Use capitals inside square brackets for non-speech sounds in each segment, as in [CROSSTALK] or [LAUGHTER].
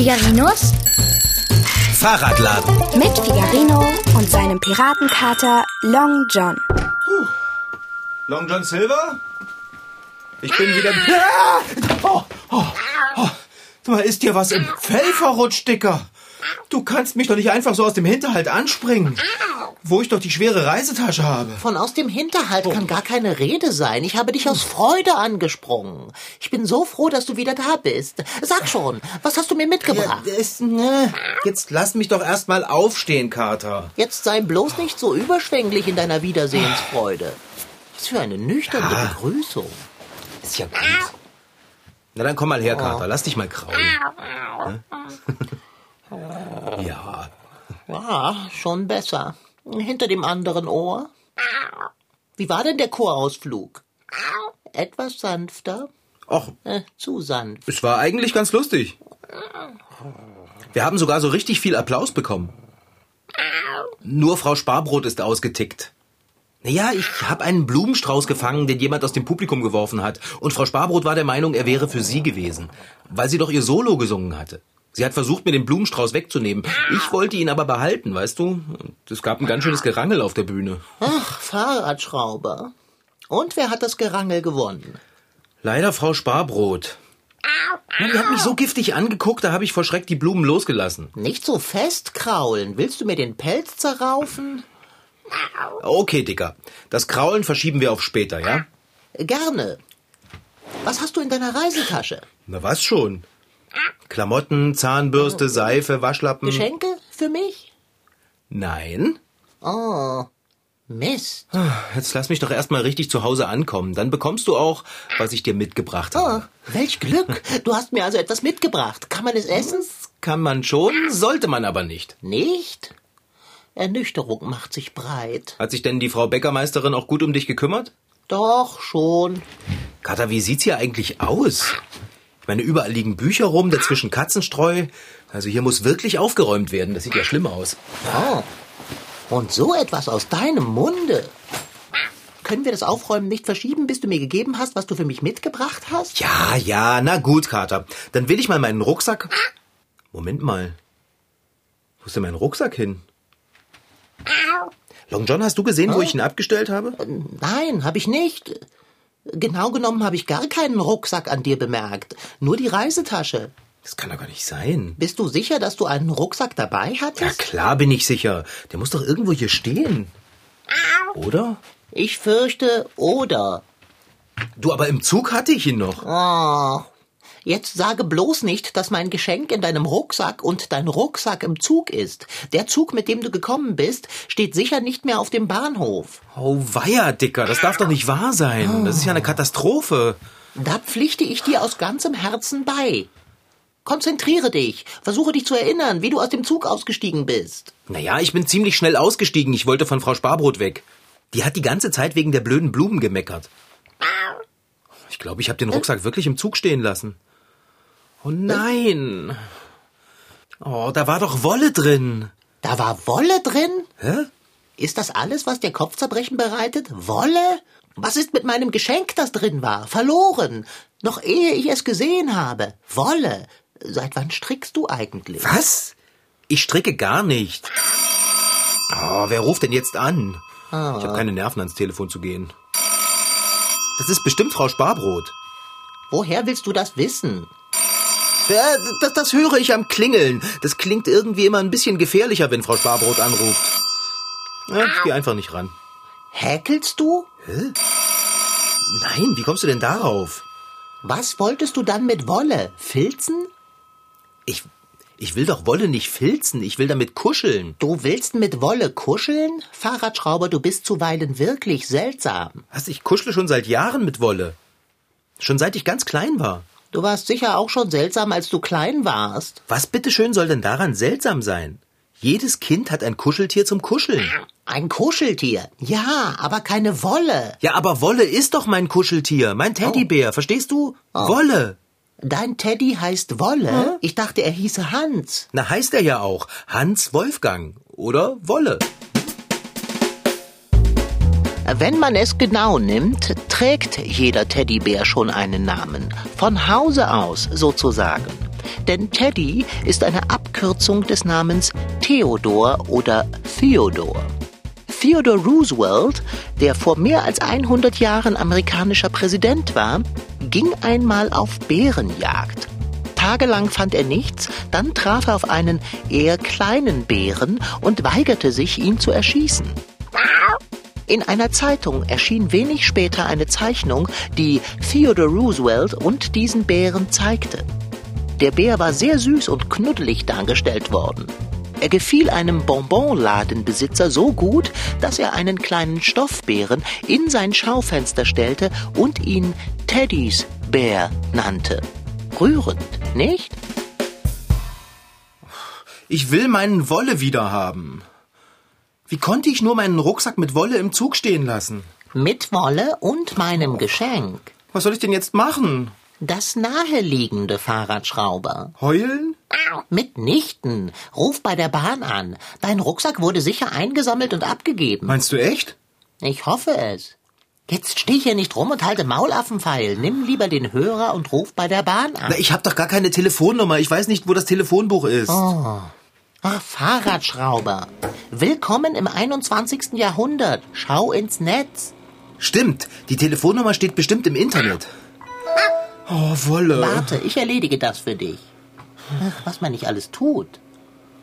Figarinos Fahrradladen. mit Figarino und seinem Piratenkater Long John. Long John Silver? Ich bin wieder. Ah! Oh, oh, oh. Mal, ist dir was im Fell verrutscht, Dicker? Du kannst mich doch nicht einfach so aus dem Hinterhalt anspringen, wo ich doch die schwere Reisetasche habe. Von aus dem Hinterhalt kann gar keine Rede sein. Ich habe dich aus Freude angesprungen. Ich bin so froh, dass du wieder da bist. Sag schon, was hast du mir mitgebracht? Ja, ist, ne. Jetzt lass mich doch erst mal aufstehen, Kater. Jetzt sei bloß nicht so überschwänglich in deiner Wiedersehensfreude. Was für eine nüchterne Ja. Begrüßung. Ist ja gut. Na dann komm mal her, Kater. Lass dich mal kraulen. [LAUGHS] Ja. Ja, schon besser. Hinter dem anderen Ohr. Wie war denn der Chorausflug? Etwas sanfter? Och, Äh, zu sanft. es war eigentlich ganz lustig. Wir haben sogar so richtig viel Applaus bekommen. Nur Frau Sparbrot ist ausgetickt. Naja, ich habe einen Blumenstrauß gefangen, den jemand aus dem Publikum geworfen hat. Und Frau Sparbrot war der Meinung, er wäre für sie gewesen, weil sie doch ihr Solo gesungen hatte. Sie hat versucht, mir den Blumenstrauß wegzunehmen. Ich wollte ihn aber behalten, weißt du? Und Es gab ein ganz schönes Gerangel auf der Bühne. Ach, Fahrradschrauber. Und wer hat das Gerangel gewonnen? Leider Frau Sparbrot. Ja, Die hat mich so giftig angeguckt, da habe ich vor Schreck die Blumen losgelassen. Nicht so fest kraulen. Willst du mir den Pelz zerraufen? Okay, Dicker. Das Kraulen verschieben wir auf später, ja? Gerne. Was hast du in deiner Reisetasche? Na was schon? Klamotten, Zahnbürste, Seife, Waschlappen. Geschenke für mich? Nein? Oh, Mist. Jetzt lass mich doch erstmal richtig zu Hause ankommen. Dann bekommst du auch, was ich dir mitgebracht Oh, habe. welch Glück. [LAUGHS] Du hast mir also etwas mitgebracht. Kann man es essen? Kann man schon, sollte man aber nicht. Nicht? Ernüchterung macht sich breit. Hat sich denn die Frau Bäckermeisterin auch gut um dich gekümmert? Doch, schon. Kater, wie sieht's hier eigentlich aus? Ich meine, überall liegen Bücher rum, dazwischen Katzenstreu. Also hier muss wirklich aufgeräumt werden. Das sieht ja schlimm aus. Oh. Und so etwas aus deinem Munde. Können wir das Aufräumen nicht verschieben, bis du mir gegeben hast, was du für mich mitgebracht hast? Ja, ja, na gut, Kater. Dann will ich mal meinen Rucksack. Moment mal. Wo ist denn mein Rucksack hin? Long John, hast du gesehen, wo ich ihn abgestellt habe? Nein, habe ich nicht. Genau genommen habe ich gar keinen Rucksack an dir bemerkt. Nur die Reisetasche. Das kann doch gar nicht sein. Bist du sicher, dass du einen Rucksack dabei Ja, hattest? klar bin ich sicher. Der muss doch irgendwo hier stehen. Oder? Ich fürchte, oder. Du, aber im Zug hatte ich ihn noch. Oh. Jetzt sage bloß nicht, dass mein Geschenk in deinem Rucksack und dein Rucksack im Zug ist. Der Zug, mit dem du gekommen bist, steht sicher nicht mehr auf dem Bahnhof. Oh, weia, Dicker, das darf doch nicht wahr sein. Das ist ja eine Katastrophe. Da pflichte ich dir aus ganzem Herzen bei. Konzentriere dich. Versuche dich zu erinnern, wie du aus dem Zug ausgestiegen bist. Naja, ich bin ziemlich schnell ausgestiegen. Ich wollte von Frau Sparbrot weg. Die hat die ganze Zeit wegen der blöden Blumen gemeckert. Ich glaube, ich habe den Rucksack wirklich im Zug stehen lassen. Oh nein. Oh, da war doch Wolle drin. Da war Wolle drin? Hä? Ist das alles, was dir Kopfzerbrechen bereitet? Wolle? Was ist mit meinem Geschenk, das drin war? Verloren. Noch ehe ich es gesehen habe. Wolle. Seit wann strickst du eigentlich? Was? Ich stricke gar nicht. Oh, wer ruft denn jetzt an? Ich habe keine Nerven, ans Telefon zu gehen. Das ist bestimmt Frau Sparbrot. Woher willst du das wissen? Ja, das, das höre ich am Klingeln. Das klingt irgendwie immer ein bisschen gefährlicher, wenn Frau Sparbrot anruft. Ja, ich geh einfach nicht ran. Häkelst du? Nein, wie kommst du denn darauf? Was wolltest du dann mit Wolle? Filzen? Ich, ich will doch Wolle nicht filzen. Ich will damit kuscheln. Du willst mit Wolle kuscheln? Fahrradschrauber, du bist zuweilen wirklich seltsam. Was, ich kuschle schon seit Jahren mit Wolle. Schon seit ich ganz klein war. Du warst sicher auch schon seltsam, als du klein warst. Was bitteschön soll denn daran seltsam sein? Jedes Kind hat ein Kuscheltier zum Kuscheln. Ein Kuscheltier. Ja, aber keine Wolle. Ja, aber Wolle ist doch mein Kuscheltier, mein Teddybär, verstehst du? Wolle. Dein Teddy heißt Wolle? Ich dachte, er hieße Hans. Na, heißt er ja auch. Hans Wolfgang. Oder Wolle. Wenn man es genau nimmt, trägt jeder Teddybär schon einen Namen. Von Hause aus sozusagen. Denn Teddy ist eine Abkürzung des Namens Theodor oder Theodor. Theodore Roosevelt, der vor mehr als 100 Jahren amerikanischer Präsident war, ging einmal auf Bärenjagd. Tagelang fand er nichts, dann traf er auf einen eher kleinen Bären und weigerte sich, ihn zu erschießen. In einer Zeitung erschien wenig später eine Zeichnung, die Theodore Roosevelt und diesen Bären zeigte. Der Bär war sehr süß und knuddelig dargestellt worden. Er gefiel einem Bonbonladenbesitzer so gut, dass er einen kleinen Stoffbären in sein Schaufenster stellte und ihn Teddys Bär nannte. Rührend, nicht? Ich will meinen Wolle wieder haben. Wie konnte ich nur meinen Rucksack mit Wolle im Zug stehen lassen? Mit Wolle und meinem Geschenk. Was soll ich denn jetzt machen? Das naheliegende Fahrradschrauber. Heulen? Mitnichten. Ruf bei der Bahn an. Dein Rucksack wurde sicher eingesammelt und abgegeben. Meinst du echt? Ich hoffe es. Jetzt steh hier nicht rum und halte Maulaffenpfeil. Nimm lieber den Hörer und ruf bei der Bahn an. Na, ich hab doch gar keine Telefonnummer. Ich weiß nicht, wo das Telefonbuch ist. Oh. Ach, Fahrradschrauber. Willkommen im 21. Jahrhundert. Schau ins Netz. Stimmt. Die Telefonnummer steht bestimmt im Internet. Oh, Wolle. Warte, ich erledige das für dich. Ach, was man nicht alles tut.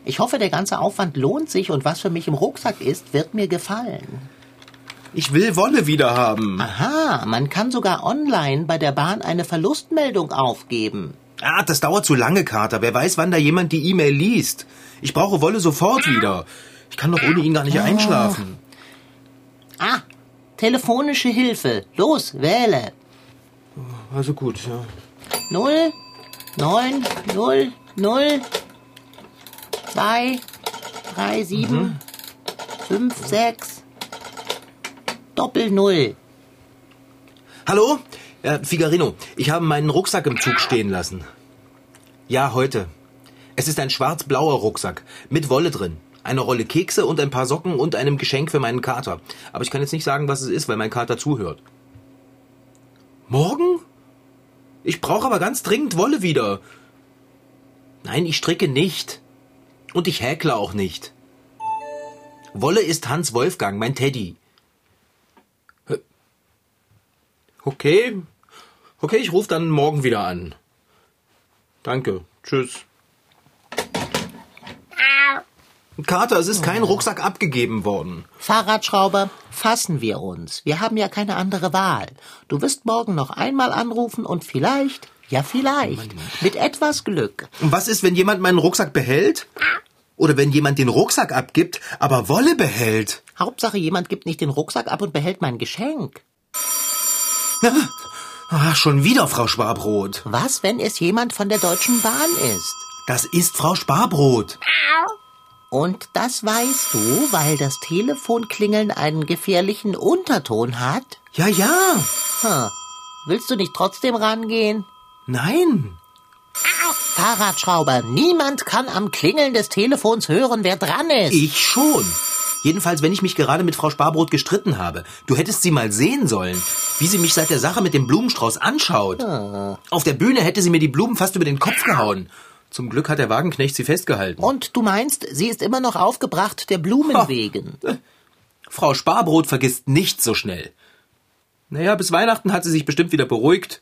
Ich hoffe, der ganze Aufwand lohnt sich und was für mich im Rucksack ist, wird mir gefallen. Ich will Wolle wieder haben. Aha, man kann sogar online bei der Bahn eine Verlustmeldung aufgeben. Ah, das dauert zu lange, Kater. Wer weiß, wann da jemand die E-Mail liest. Ich brauche Wolle sofort wieder. Ich kann doch ohne ihn gar nicht einschlafen. Ah, telefonische Hilfe. Los, wähle. Also gut, ja. Null, neun, null, null, zwei, drei, sieben, fünf, sechs, Doppel Null. Hallo? Ja, Figarino, ich habe meinen Rucksack im Zug stehen lassen. Ja, heute. Es ist ein schwarz-blauer Rucksack mit Wolle drin. Eine Rolle Kekse und ein paar Socken und einem Geschenk für meinen Kater. Aber ich kann jetzt nicht sagen, was es ist, weil mein Kater zuhört. Morgen? Ich brauche aber ganz dringend Wolle wieder. Nein, ich stricke nicht. Und ich häkle auch nicht. Wolle ist Hans Wolfgang, mein Teddy. Hä? Okay. Okay, ich rufe dann morgen wieder an. Danke. Tschüss. Kater, es ist kein Rucksack abgegeben worden. Fahrradschrauber, fassen wir uns. Wir haben ja keine andere Wahl. Du wirst morgen noch einmal anrufen und vielleicht, ja vielleicht, mit etwas Glück. Und was ist, wenn jemand meinen Rucksack behält? Oder wenn jemand den Rucksack abgibt, aber Wolle behält? Hauptsache, jemand gibt nicht den Rucksack ab und behält mein Geschenk. Ach, schon wieder Frau Sparbrot. Was, wenn es jemand von der Deutschen Bahn ist? Das ist Frau Sparbrot. Und das weißt du, weil das Telefonklingeln einen gefährlichen Unterton hat? Ja, ja. Hm. Willst du nicht trotzdem rangehen? Nein. Fahrradschrauber, niemand kann am Klingeln des Telefons hören, wer dran ist. Ich schon. Jedenfalls, wenn ich mich gerade mit Frau Sparbrot gestritten habe. Du hättest sie mal sehen sollen, wie sie mich seit der Sache mit dem Blumenstrauß anschaut. Auf der Bühne hätte sie mir die Blumen fast über den Kopf gehauen. Zum Glück hat der Wagenknecht sie festgehalten. Und du meinst, sie ist immer noch aufgebracht der Blumen Ha. wegen. Frau Sparbrot vergisst nicht so schnell. Naja, bis Weihnachten hat sie sich bestimmt wieder beruhigt.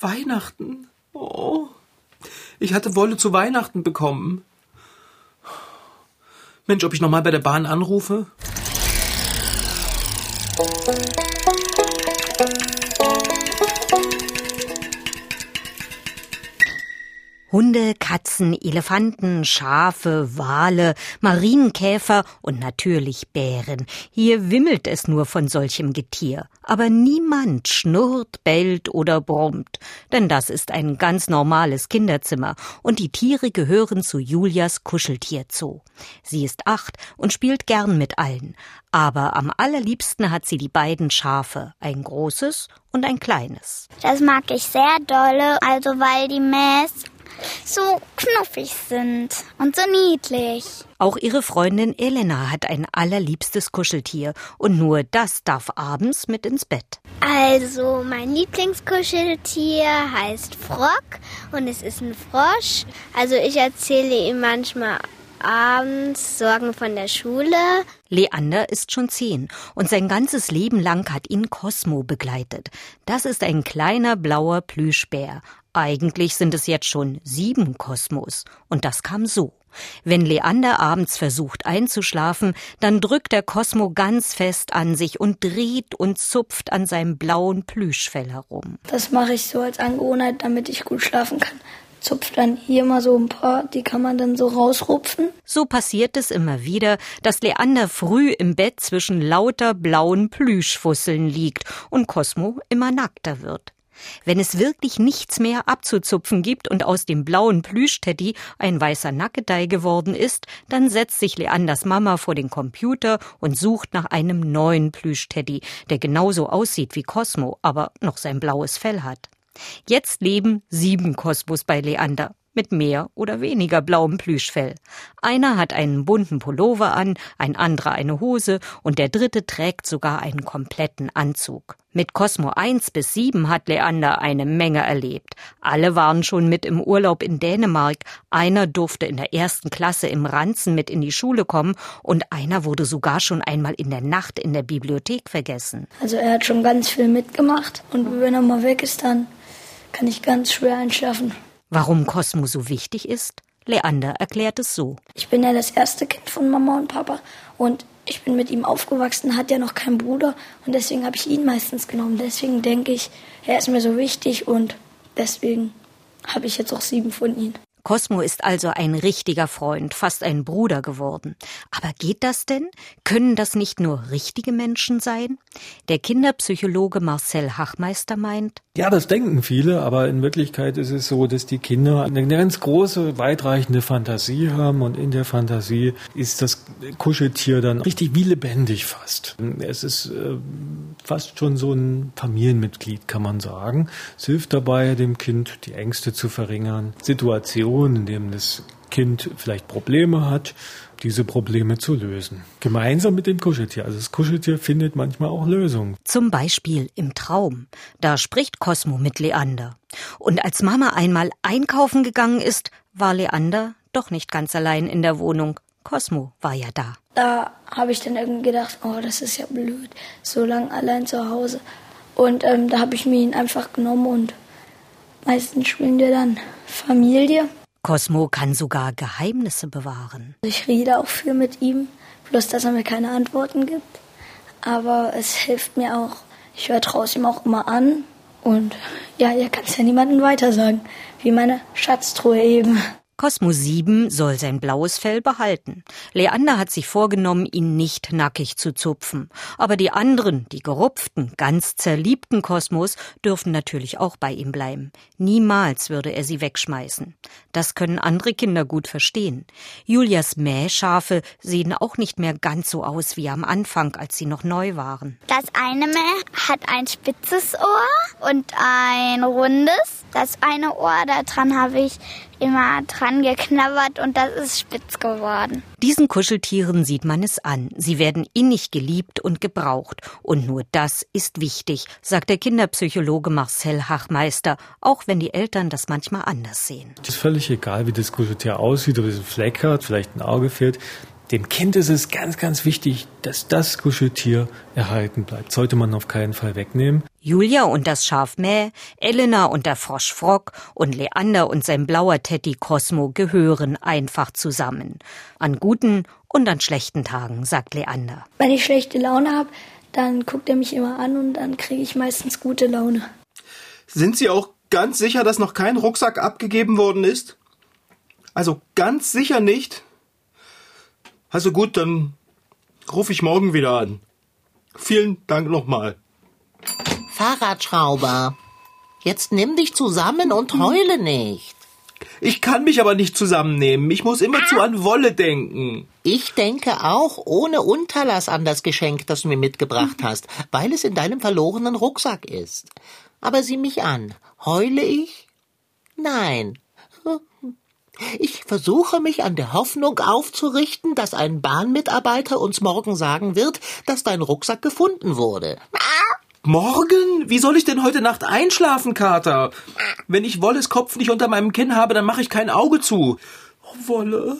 Weihnachten? Oh. Ich hatte Wolle zu Weihnachten bekommen. Mensch, ob ich nochmal bei der Bahn anrufe? Hunde, Katzen, Elefanten, Schafe, Wale, Marienkäfer und natürlich Bären. Hier wimmelt es nur von solchem Getier. Aber niemand schnurrt, bellt oder brummt. Denn das ist ein ganz normales Kinderzimmer und die Tiere gehören zu Julias Kuscheltierzoo. Sie ist acht und spielt gern mit allen. Aber am allerliebsten hat sie die beiden Schafe, ein großes und ein kleines. Das mag ich sehr dolle, also weil die Mäß so knuffig sind und so niedlich. Auch ihre Freundin Elena hat ein allerliebstes Kuscheltier und nur das darf abends mit ins Bett. Also, mein Lieblingskuscheltier heißt Frock und es ist ein Frosch. Also, ich erzähle ihm manchmal abends Sorgen von der Schule. Leander ist schon zehn und sein ganzes Leben lang hat ihn Cosmo begleitet. Das ist ein kleiner blauer Plüschbär. Eigentlich sind es jetzt schon sieben Kosmos. Und das kam so. Wenn Leander abends versucht einzuschlafen, dann drückt der Cosmo ganz fest an sich und dreht und zupft an seinem blauen Plüschfell herum. Das mache ich so als Angewohnheit, damit ich gut schlafen kann zupft dann hier mal so ein paar, die kann man dann so rausrupfen. So passiert es immer wieder, dass Leander früh im Bett zwischen lauter blauen Plüschfusseln liegt und Cosmo immer nackter wird. Wenn es wirklich nichts mehr abzuzupfen gibt und aus dem blauen Plüschteddy ein weißer Nackedei geworden ist, dann setzt sich Leanders Mama vor den Computer und sucht nach einem neuen Plüschteddy, der genauso aussieht wie Cosmo, aber noch sein blaues Fell hat. Jetzt leben sieben Kosmos bei Leander mit mehr oder weniger blauem Plüschfell. Einer hat einen bunten Pullover an, ein anderer eine Hose und der dritte trägt sogar einen kompletten Anzug. Mit Cosmo 1 bis 7 hat Leander eine Menge erlebt. Alle waren schon mit im Urlaub in Dänemark, einer durfte in der ersten Klasse im Ranzen mit in die Schule kommen und einer wurde sogar schon einmal in der Nacht in der Bibliothek vergessen. Also er hat schon ganz viel mitgemacht und wenn er mal weg ist, dann kann ich ganz schwer einschlafen. Warum Cosmo so wichtig ist? Leander erklärt es so. Ich bin ja das erste Kind von Mama und Papa und ich bin mit ihm aufgewachsen, hat ja noch keinen Bruder und deswegen habe ich ihn meistens genommen. Deswegen denke ich, er ist mir so wichtig und deswegen habe ich jetzt auch sieben von ihnen. Cosmo ist also ein richtiger Freund, fast ein Bruder geworden. Aber geht das denn? Können das nicht nur richtige Menschen sein? Der Kinderpsychologe Marcel Hachmeister meint, ja, das denken viele, aber in Wirklichkeit ist es so, dass die Kinder eine ganz große, weitreichende Fantasie haben und in der Fantasie ist das Kuscheltier dann richtig wie lebendig fast. Es ist äh, fast schon so ein Familienmitglied, kann man sagen. Es hilft dabei, dem Kind die Ängste zu verringern. Situationen, in denen das Kind vielleicht Probleme hat, diese Probleme zu lösen. Gemeinsam mit dem Kuscheltier. Also das Kuscheltier findet manchmal auch Lösungen. Zum Beispiel im Traum. Da spricht Cosmo mit Leander. Und als Mama einmal einkaufen gegangen ist, war Leander doch nicht ganz allein in der Wohnung. Cosmo war ja da. Da habe ich dann irgendwie gedacht, oh, das ist ja blöd, so lange allein zu Hause. Und ähm, da habe ich mir ihn einfach genommen und meistens spielen wir dann Familie. Cosmo kann sogar Geheimnisse bewahren. Ich rede auch viel mit ihm, bloß dass er mir keine Antworten gibt. Aber es hilft mir auch. Ich vertraue es ihm auch immer an. Und ja, er kann es ja niemandem weitersagen. Wie meine Schatztruhe eben. Cosmo 7 soll sein blaues Fell behalten. Leander hat sich vorgenommen, ihn nicht nackig zu zupfen. Aber die anderen, die gerupften, ganz zerliebten Kosmos, dürfen natürlich auch bei ihm bleiben. Niemals würde er sie wegschmeißen. Das können andere Kinder gut verstehen. Julias Mähschafe sehen auch nicht mehr ganz so aus wie am Anfang, als sie noch neu waren. Das eine Mäh hat ein spitzes Ohr und ein rundes. Das eine Ohr, daran habe ich immer dran geknabbert und das ist spitz geworden. Diesen Kuscheltieren sieht man es an. Sie werden innig geliebt und gebraucht. Und nur das ist wichtig, sagt der Kinderpsychologe Marcel Hachmeister, auch wenn die Eltern das manchmal anders sehen. Es ist völlig egal, wie das Kuscheltier aussieht, ob es einen Fleck hat, vielleicht ein Auge fehlt. Dem Kind ist es ganz, ganz wichtig, dass das Kuscheltier erhalten bleibt. Sollte man auf keinen Fall wegnehmen. Julia und das Schaf Mäh, Elena und der Frosch Frock und Leander und sein blauer Teddy Cosmo gehören einfach zusammen. An guten und an schlechten Tagen, sagt Leander. Wenn ich schlechte Laune habe, dann guckt er mich immer an und dann kriege ich meistens gute Laune. Sind Sie auch ganz sicher, dass noch kein Rucksack abgegeben worden ist? Also ganz sicher nicht? Also gut, dann rufe ich morgen wieder an. Vielen Dank nochmal. Fahrradschrauber, jetzt nimm dich zusammen und heule nicht. Ich kann mich aber nicht zusammennehmen. Ich muss immerzu an Wolle denken. Ich denke auch ohne Unterlass an das Geschenk, das du mir mitgebracht hast, weil es in deinem verlorenen Rucksack ist. Aber sieh mich an. Heule ich? Nein. [LAUGHS] Ich versuche mich an der Hoffnung aufzurichten, dass ein Bahnmitarbeiter uns morgen sagen wird, dass dein Rucksack gefunden wurde. Morgen? Wie soll ich denn heute Nacht einschlafen, Kater? Wenn ich Wolles Kopf nicht unter meinem Kinn habe, dann mache ich kein Auge zu. Oh, Wolle.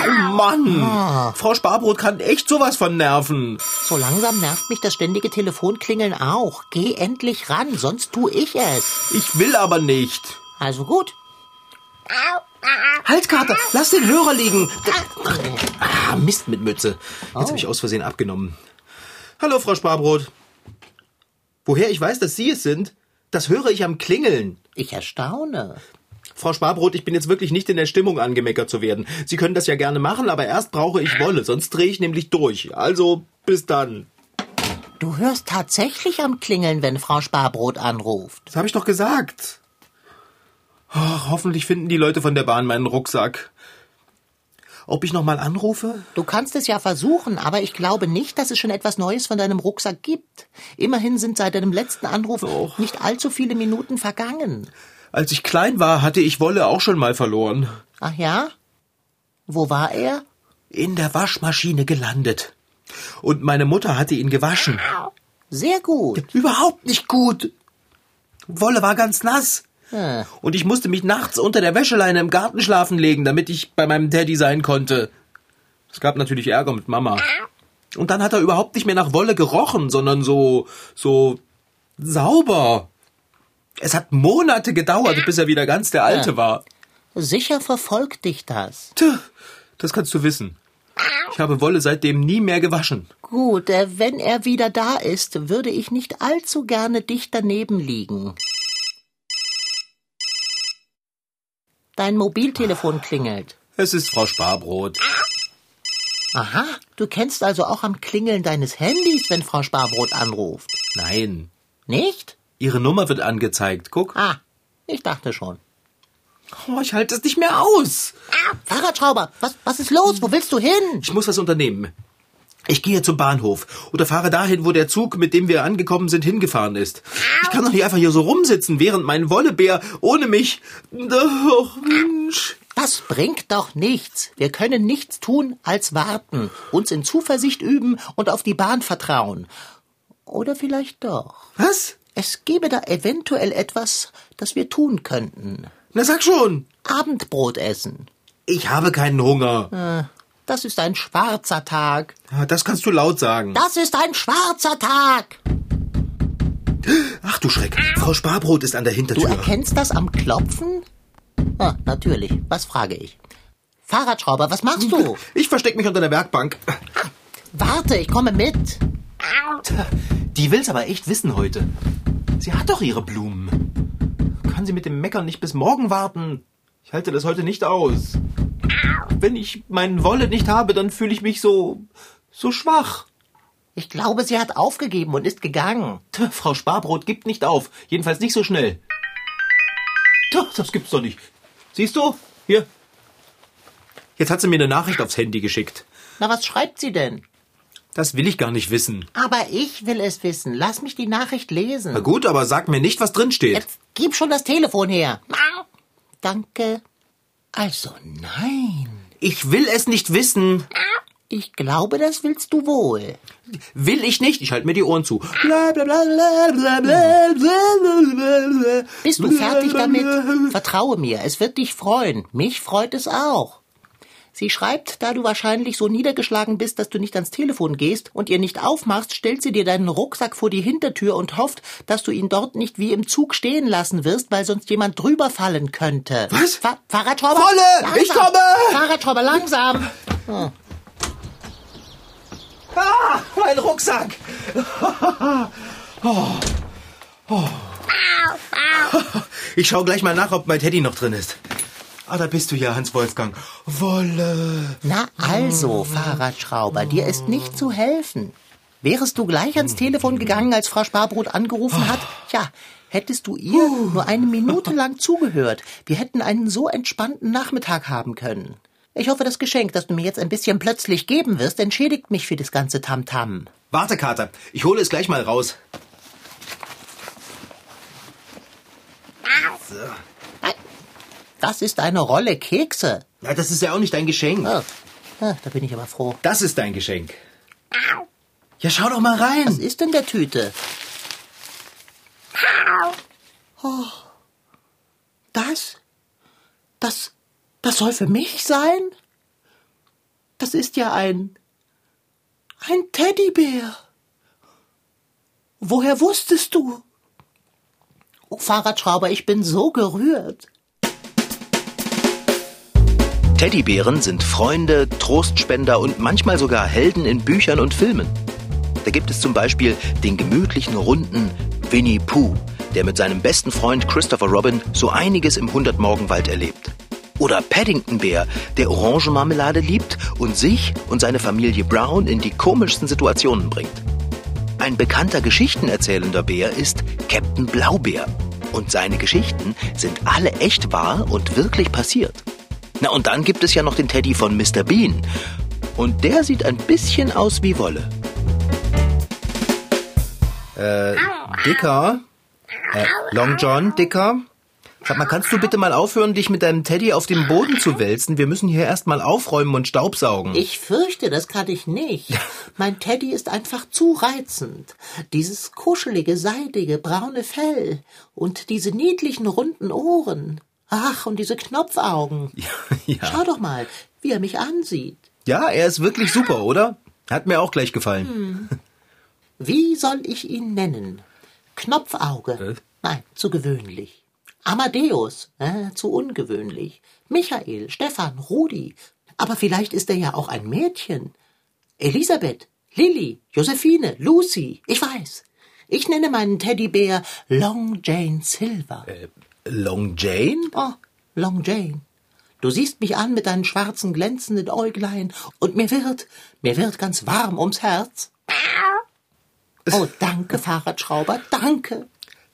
Oh Mann. Frau Sparbrot kann echt sowas von nerven. So langsam nervt mich das ständige Telefonklingeln auch. Geh endlich ran, sonst tu ich es. Ich will aber nicht. Also gut. Halt, Kater, lass den Hörer liegen. Ah, Mist mit Mütze. Jetzt habe ich aus Versehen abgenommen. Hallo, Frau Sparbrot. Woher ich weiß, dass Sie es sind, das höre ich am Klingeln. Ich erstaune. Frau Sparbrot, ich bin jetzt wirklich nicht in der Stimmung, angemeckert zu werden. Sie können das ja gerne machen, aber erst brauche ich Wolle, sonst drehe ich nämlich durch. Also, bis dann. Du hörst tatsächlich am Klingeln, wenn Frau Sparbrot anruft. Das habe ich doch gesagt. Ach, hoffentlich finden die Leute von der Bahn meinen Rucksack. Ob ich noch mal anrufe? Du kannst es ja versuchen, aber ich glaube nicht, dass es schon etwas Neues von deinem Rucksack gibt. Immerhin sind seit deinem letzten Anruf Och. nicht allzu viele Minuten vergangen. Als ich klein war, hatte ich Wolle auch schon mal verloren. Ach ja? Wo war er? In der Waschmaschine gelandet. Und meine Mutter hatte ihn gewaschen. Sehr gut. Überhaupt nicht gut. Wolle war ganz nass. Hm. Und ich musste mich nachts unter der Wäscheleine im Garten schlafen legen, damit ich bei meinem Daddy sein konnte. Es gab natürlich Ärger mit Mama. Und dann hat er überhaupt nicht mehr nach Wolle gerochen, sondern so, so sauber. Es hat Monate gedauert, bis er wieder ganz der Alte Ja. war. Sicher verfolgt dich das. Tja, das kannst du wissen. Ich habe Wolle seitdem nie mehr gewaschen. Gut, äh, wenn er wieder da ist, würde ich nicht allzu gerne dicht daneben liegen. Dein Mobiltelefon klingelt. Es ist Frau Sparbrot. Aha, du kennst also auch am Klingeln deines Handys, wenn Frau Sparbrot anruft. Nein, Nicht? ihre Nummer wird angezeigt. Guck. Ah, ich dachte schon. Oh, ich halte es nicht mehr aus. Fahrradschrauber, was, was ist los? Wo willst du hin? Ich muss was unternehmen. Ich gehe zum Bahnhof oder fahre dahin, wo der Zug, mit dem wir angekommen sind, hingefahren ist. Ich kann doch nicht einfach hier so rumsitzen, während mein Wollebär ohne mich. Doch, Mensch. Das bringt doch nichts. Wir können nichts tun als warten, uns in Zuversicht üben und auf die Bahn vertrauen. Oder vielleicht doch. Was? Es gäbe da eventuell etwas, das wir tun könnten. Na sag schon. Abendbrot essen. Ich habe keinen Hunger. Das ist ein schwarzer Tag. Ah, Das kannst du laut sagen. Das ist ein schwarzer Tag. Ach du Schreck. Frau Sparbrot ist an der Du Hintertür. erkennst das am Klopfen? Ah, natürlich. Was frage ich? Fahrradschrauber, was machst du? Ich versteck mich unter der Werkbank. Warte, ich komme mit. Die will's aber echt wissen heute. Sie hat doch ihre Blumen. Kann sie mit dem Meckern nicht bis morgen warten? Ich halte das heute nicht aus. Wenn ich meinen Wolle nicht habe, dann fühle ich mich so, so schwach. Ich glaube, sie hat aufgegeben und ist gegangen. Tja, Frau Sparbrot gibt nicht auf. Jedenfalls nicht so schnell. Tja, das gibt's doch nicht. Siehst du? Hier. Jetzt hat sie mir eine Nachricht aufs Handy geschickt. Na, was schreibt sie denn? Das will ich gar nicht wissen. Aber ich will es wissen. Lass mich die Nachricht lesen. Na gut, aber sag mir nicht, was drin steht. Jetzt gib schon das Telefon her. Danke. Also nein. Ich will es nicht wissen. Ich glaube, das willst du wohl. Will ich nicht. Ich halte mir die Ohren zu. Bist du fertig damit? Vertraue mir, es wird dich freuen. Mich freut es auch. Sie schreibt, da du wahrscheinlich so niedergeschlagen bist, dass du nicht ans Telefon gehst und ihr nicht aufmachst, stellt sie dir deinen Rucksack vor die Hintertür und hofft, dass du ihn dort nicht wie im Zug stehen lassen wirst, weil sonst jemand drüber fallen könnte. Was? Fa Fahrradschrauber? Wolle, langsam. ich komme! Fahrradschrauber, langsam! Ah, mein Rucksack. [LAUGHS] Oh. Oh. Ich schau gleich mal nach, ob mein Teddy noch drin ist. Ah, da bist du ja, Hans Wolfgang. Wolle. Na also, Fahrradschrauber, dir ist nicht zu helfen. Wärest du gleich ans Telefon gegangen, als Frau Sparbrot angerufen hat? Ja, hättest du ihr nur eine Minute lang zugehört. Wir hätten einen so entspannten Nachmittag haben können. Ich hoffe, das Geschenk, das du mir jetzt ein bisschen plötzlich geben wirst, entschädigt mich für das ganze Tamtam. Warte, Kater. Ich hole es gleich mal raus. Das ist eine Rolle Kekse. Na, das ist ja auch nicht dein Geschenk. Ah, ah, da bin ich aber froh. Das ist dein Geschenk. Ja, schau doch mal Was rein. ist in der Tüte? Oh, das? Das, das soll für mich sein? Das ist ja ein, ein Teddybär. Woher wusstest du? Oh, Fahrradschrauber, ich bin so gerührt. Teddybären sind Freunde, Trostspender und manchmal sogar Helden in Büchern und Filmen. Da gibt es zum Beispiel den gemütlichen, runden Winnie Pooh, der mit seinem besten Freund Christopher Robin so einiges im Hundertmorgenwald erlebt. Oder Paddington Bär, der Orangenmarmelade liebt und sich und seine Familie Brown in die komischsten Situationen bringt. Ein bekannter Geschichtenerzählender Bär ist Captain Blaubeer. Und seine Geschichten sind alle echt wahr und wirklich passiert. Na und dann gibt es ja noch den Teddy von Mr. Bean. Und der sieht ein bisschen aus wie Wolle. Äh, Dicker? Äh, Long John, Dicker? Sag mal, kannst du bitte mal aufhören, dich mit deinem Teddy auf dem Boden zu wälzen? Wir müssen hier erstmal aufräumen und Staubsaugen. Ich fürchte, das kann ich nicht. Mein Teddy ist einfach zu reizend. Dieses kuschelige, seidige, braune Fell und diese niedlichen, runden Ohren. Ach, und diese Knopfaugen. [LAUGHS] ja. Schau doch mal, wie er mich ansieht. ja, er ist wirklich super, oder? Hat mir auch gleich gefallen. Wie soll ich ihn nennen? Knopfauge. Äh? Nein, zu gewöhnlich. Amadeus. Äh, zu ungewöhnlich. Michael, Stefan, Rudi. Aber vielleicht ist er ja auch ein Mädchen. Elisabeth, Lilly, Josephine, Lucy. Ich weiß. Ich nenne meinen Teddybär Long Jane Silver. Long Jane? Oh, Long Jane. Du siehst mich an mit deinen schwarzen, glänzenden Äuglein und mir wird, mir wird ganz warm ums Herz. Oh, danke, Fahrradschrauber, danke.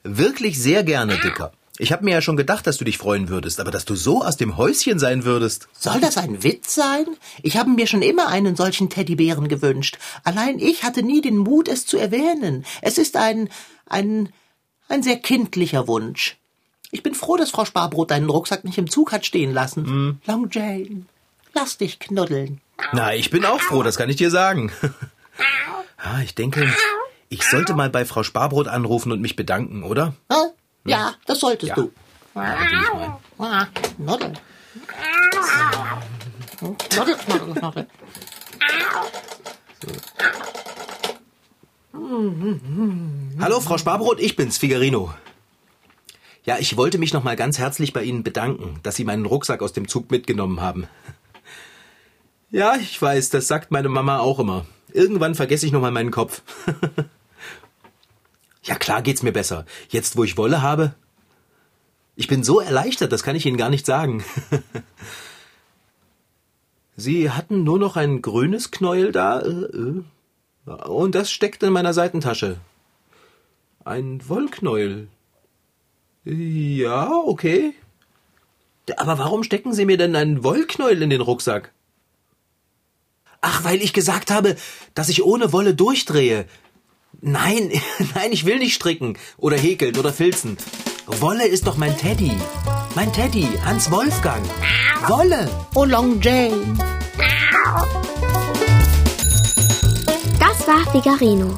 Wirklich sehr gerne, Dicker. Ich habe mir ja schon gedacht, dass du dich freuen würdest, aber dass du so aus dem Häuschen sein würdest. Soll das ein Witz sein? Ich habe mir schon immer einen solchen Teddybären gewünscht. Allein ich hatte nie den Mut, es zu erwähnen. Es ist ein, ein, ein sehr kindlicher Wunsch. Ich bin froh, dass Frau Sparbrot deinen Rucksack nicht im Zug hat stehen lassen. Long Jane, lass dich knuddeln. Na, ich bin auch froh, das kann ich dir sagen. [LAUGHS] ah, ich denke, ich sollte mal bei Frau Sparbrot anrufen und mich bedanken, oder? Hä? Ja, das solltest Ja. du. Ja. Ah, Knuddel. Knuddel, knuddel, knuddel. Hallo, Frau Sparbrot, ich bin's, Figarino. Ja, ich wollte mich noch mal ganz herzlich bei Ihnen bedanken, dass Sie meinen Rucksack aus dem Zug mitgenommen haben. Ja, ich weiß, das sagt meine Mama auch immer. Irgendwann vergesse ich noch mal meinen Kopf. [LAUGHS] ja, klar geht's mir besser. Jetzt, wo ich Wolle habe. Ich bin so erleichtert, das kann ich Ihnen gar nicht sagen. [LAUGHS] Sie hatten nur noch ein grünes Knäuel da, äh, äh. und das steckt in meiner Seitentasche. Ein Wollknäuel. Ja, okay. Aber warum stecken Sie mir denn einen Wollknäuel in den Rucksack? Ach, weil ich gesagt habe, dass ich ohne Wolle durchdrehe. Nein, [LAUGHS] nein, ich will nicht stricken oder häkeln oder filzen. Wolle ist doch mein Teddy. Mein Teddy, Hans Wolfgang. Wolle. Oh, Long Jane. Das war Figarino.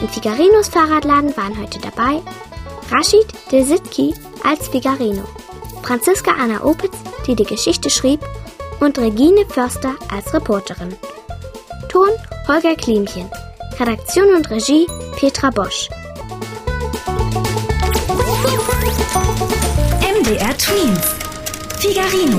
In Figarinos Fahrradladen waren heute dabei Rashid Desitki als Figarino, Franziska Anna Opitz, die die Geschichte schrieb, und Regine Förster als Reporterin. Ton Holger Klimchen. Redaktion und Regie Petra Bosch. MDR Twins. Figarino.